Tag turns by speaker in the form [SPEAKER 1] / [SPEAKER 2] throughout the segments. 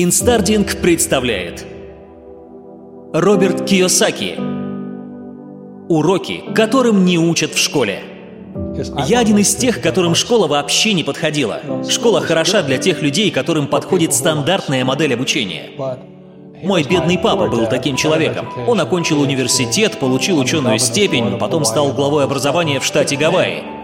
[SPEAKER 1] Инстардинг представляет Роберт Кийосаки Уроки, которым не учат в школе Я один из тех, которым школа вообще не подходила. Школа хороша для тех людей, которым подходит стандартная модель обучения. Мой бедный папа был таким человеком. Он окончил университет, получил ученую степень, потом стал главой образования в штате Гавайи.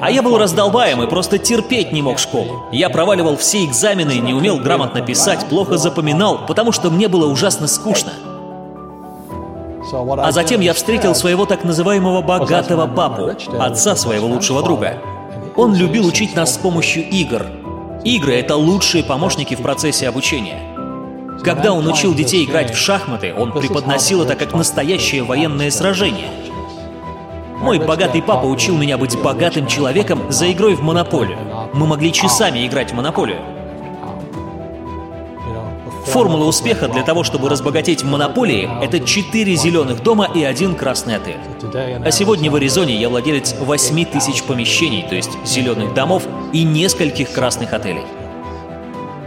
[SPEAKER 1] А я был раздолбаем и просто терпеть не мог школу. Я проваливал все экзамены, не умел грамотно писать, плохо запоминал, потому что мне было ужасно скучно. А затем я встретил своего так называемого богатого папу, отца своего лучшего друга. Он любил учить нас с помощью игр. Игры — это лучшие помощники в процессе обучения. Когда он учил детей играть в шахматы, он преподносил это как настоящее военное сражение — мой богатый папа учил меня быть богатым человеком за игрой в монополию. Мы могли часами играть в монополию. Формула успеха для того, чтобы разбогатеть в монополии, это 4 зеленых дома и один красный отель. А сегодня в Аризоне я владелец 8 тысяч помещений, то есть зеленых домов и нескольких красных отелей.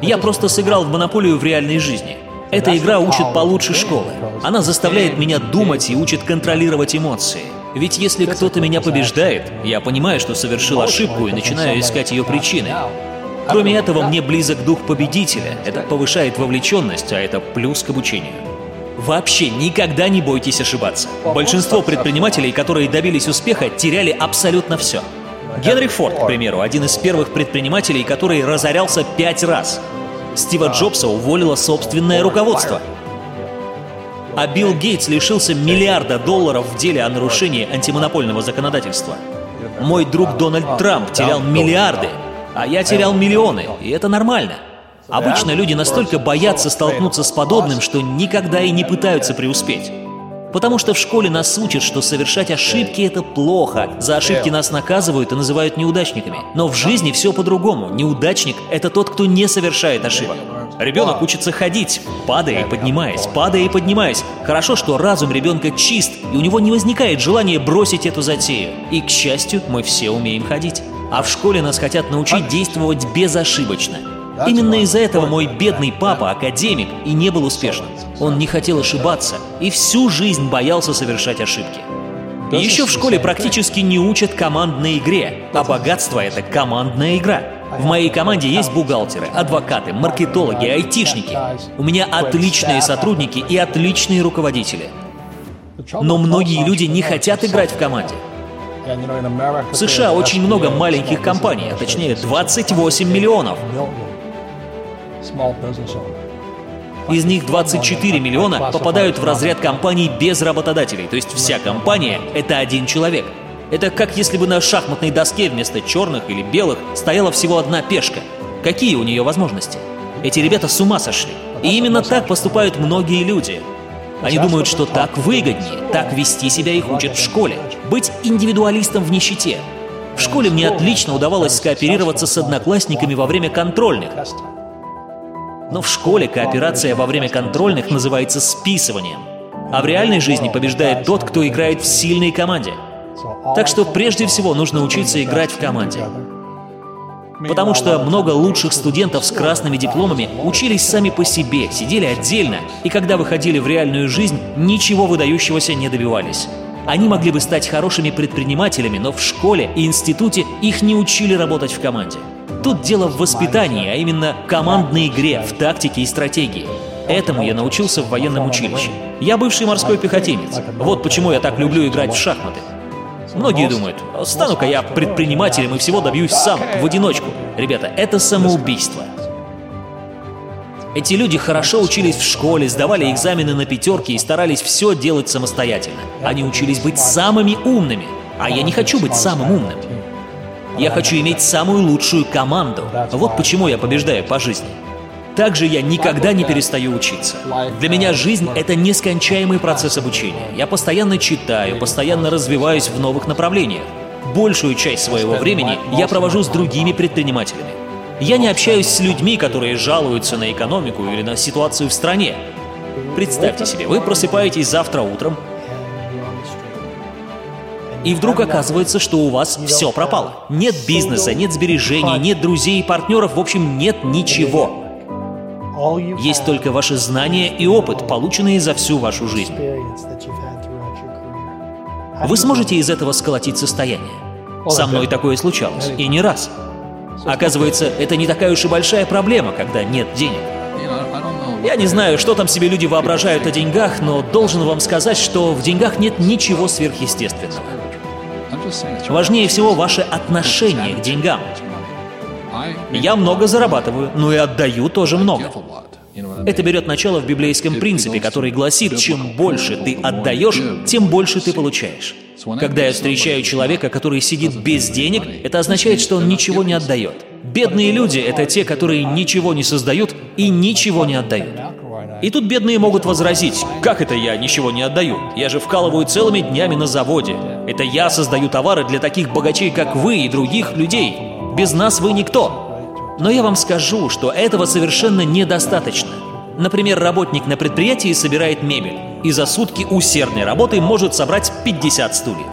[SPEAKER 1] Я просто сыграл в монополию в реальной жизни. Эта игра учит получше школы. Она заставляет меня думать и учит контролировать эмоции. Ведь если кто-то меня побеждает, я понимаю, что совершил ошибку и начинаю искать ее причины. Кроме этого, мне близок дух победителя. Это повышает вовлеченность, а это плюс к обучению. Вообще никогда не бойтесь ошибаться. Большинство предпринимателей, которые добились успеха, теряли абсолютно все. Генри Форд, к примеру, один из первых предпринимателей, который разорялся пять раз. Стива Джобса уволило собственное руководство. А Билл Гейтс лишился миллиарда долларов в деле о нарушении антимонопольного законодательства. Мой друг Дональд Трамп терял миллиарды, а я терял миллионы, и это нормально. Обычно люди настолько боятся столкнуться с подобным, что никогда и не пытаются преуспеть. Потому что в школе нас учат, что совершать ошибки — это плохо. За ошибки нас наказывают и называют неудачниками. Но в жизни все по-другому. Неудачник — это тот, кто не совершает ошибок. Ребенок учится ходить, падая и поднимаясь, падая и поднимаясь. Хорошо, что разум ребенка чист, и у него не возникает желания бросить эту затею. И, к счастью, мы все умеем ходить. А в школе нас хотят научить действовать безошибочно. Именно из-за этого мой бедный папа, академик, и не был успешным. Он не хотел ошибаться и всю жизнь боялся совершать ошибки. Еще в школе практически не учат командной игре, а богатство — это командная игра. В моей команде есть бухгалтеры, адвокаты, маркетологи, айтишники. У меня отличные сотрудники и отличные руководители. Но многие люди не хотят играть в команде. В США очень много маленьких компаний, а точнее 28 миллионов. Из них 24 миллиона попадают в разряд компаний без работодателей, то есть вся компания — это один человек — это как если бы на шахматной доске вместо черных или белых стояла всего одна пешка. Какие у нее возможности? Эти ребята с ума сошли. И именно так поступают многие люди. Они думают, что так выгоднее, так вести себя их учат в школе. Быть индивидуалистом в нищете. В школе мне отлично удавалось скооперироваться с одноклассниками во время контрольных. Но в школе кооперация во время контрольных называется списыванием. А в реальной жизни побеждает тот, кто играет в сильной команде – так что прежде всего нужно учиться играть в команде. Потому что много лучших студентов с красными дипломами учились сами по себе, сидели отдельно, и когда выходили в реальную жизнь, ничего выдающегося не добивались. Они могли бы стать хорошими предпринимателями, но в школе и институте их не учили работать в команде. Тут дело в воспитании, а именно командной игре, в тактике и стратегии. Этому я научился в военном училище. Я бывший морской пехотинец. Вот почему я так люблю играть в шахматы. Многие думают, стану-ка я предпринимателем и всего добьюсь сам, в одиночку. Ребята, это самоубийство. Эти люди хорошо учились в школе, сдавали экзамены на пятерки и старались все делать самостоятельно. Они учились быть самыми умными. А я не хочу быть самым умным. Я хочу иметь самую лучшую команду. Вот почему я побеждаю по жизни. Также я никогда не перестаю учиться. Для меня жизнь — это нескончаемый процесс обучения. Я постоянно читаю, постоянно развиваюсь в новых направлениях. Большую часть своего времени я провожу с другими предпринимателями. Я не общаюсь с людьми, которые жалуются на экономику или на ситуацию в стране. Представьте себе, вы просыпаетесь завтра утром, и вдруг оказывается, что у вас все пропало. Нет бизнеса, нет сбережений, нет друзей и партнеров, в общем, нет ничего. Есть только ваши знания и опыт, полученные за всю вашу жизнь. Вы сможете из этого сколотить состояние. Со мной такое случалось, и не раз. Оказывается, это не такая уж и большая проблема, когда нет денег. Я не знаю, что там себе люди воображают о деньгах, но должен вам сказать, что в деньгах нет ничего сверхъестественного. Важнее всего ваше отношение к деньгам. Я много зарабатываю, но и отдаю тоже много. Это берет начало в библейском принципе, который гласит, чем больше ты отдаешь, тем больше ты получаешь. Когда я встречаю человека, который сидит без денег, это означает, что он ничего не отдает. Бедные люди — это те, которые ничего не создают и ничего не отдают. И тут бедные могут возразить, как это я ничего не отдаю? Я же вкалываю целыми днями на заводе. Это я создаю товары для таких богачей, как вы и других людей. Без нас вы никто. Но я вам скажу, что этого совершенно недостаточно. Например, работник на предприятии собирает мебель и за сутки усердной работы может собрать 50 стульев.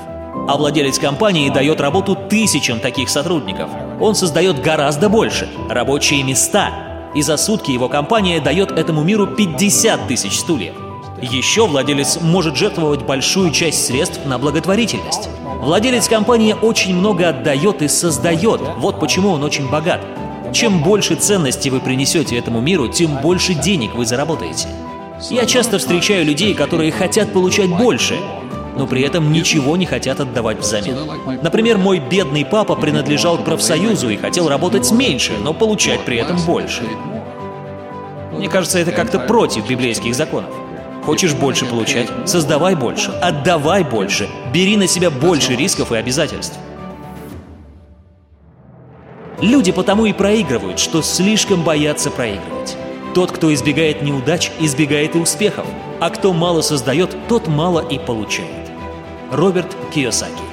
[SPEAKER 1] А владелец компании дает работу тысячам таких сотрудников. Он создает гораздо больше – рабочие места. И за сутки его компания дает этому миру 50 тысяч стульев. Еще владелец может жертвовать большую часть средств на благотворительность. Владелец компании очень много отдает и создает. Вот почему он очень богат. Чем больше ценностей вы принесете этому миру, тем больше денег вы заработаете. Я часто встречаю людей, которые хотят получать больше, но при этом ничего не хотят отдавать взамен. Например, мой бедный папа принадлежал к профсоюзу и хотел работать меньше, но получать при этом больше. Мне кажется, это как-то против библейских законов. Хочешь больше получать? Создавай больше, отдавай больше, бери на себя больше рисков и обязательств. Люди потому и проигрывают, что слишком боятся проигрывать. Тот, кто избегает неудач, избегает и успехов, а кто мало создает, тот мало и получает. Роберт Киосаки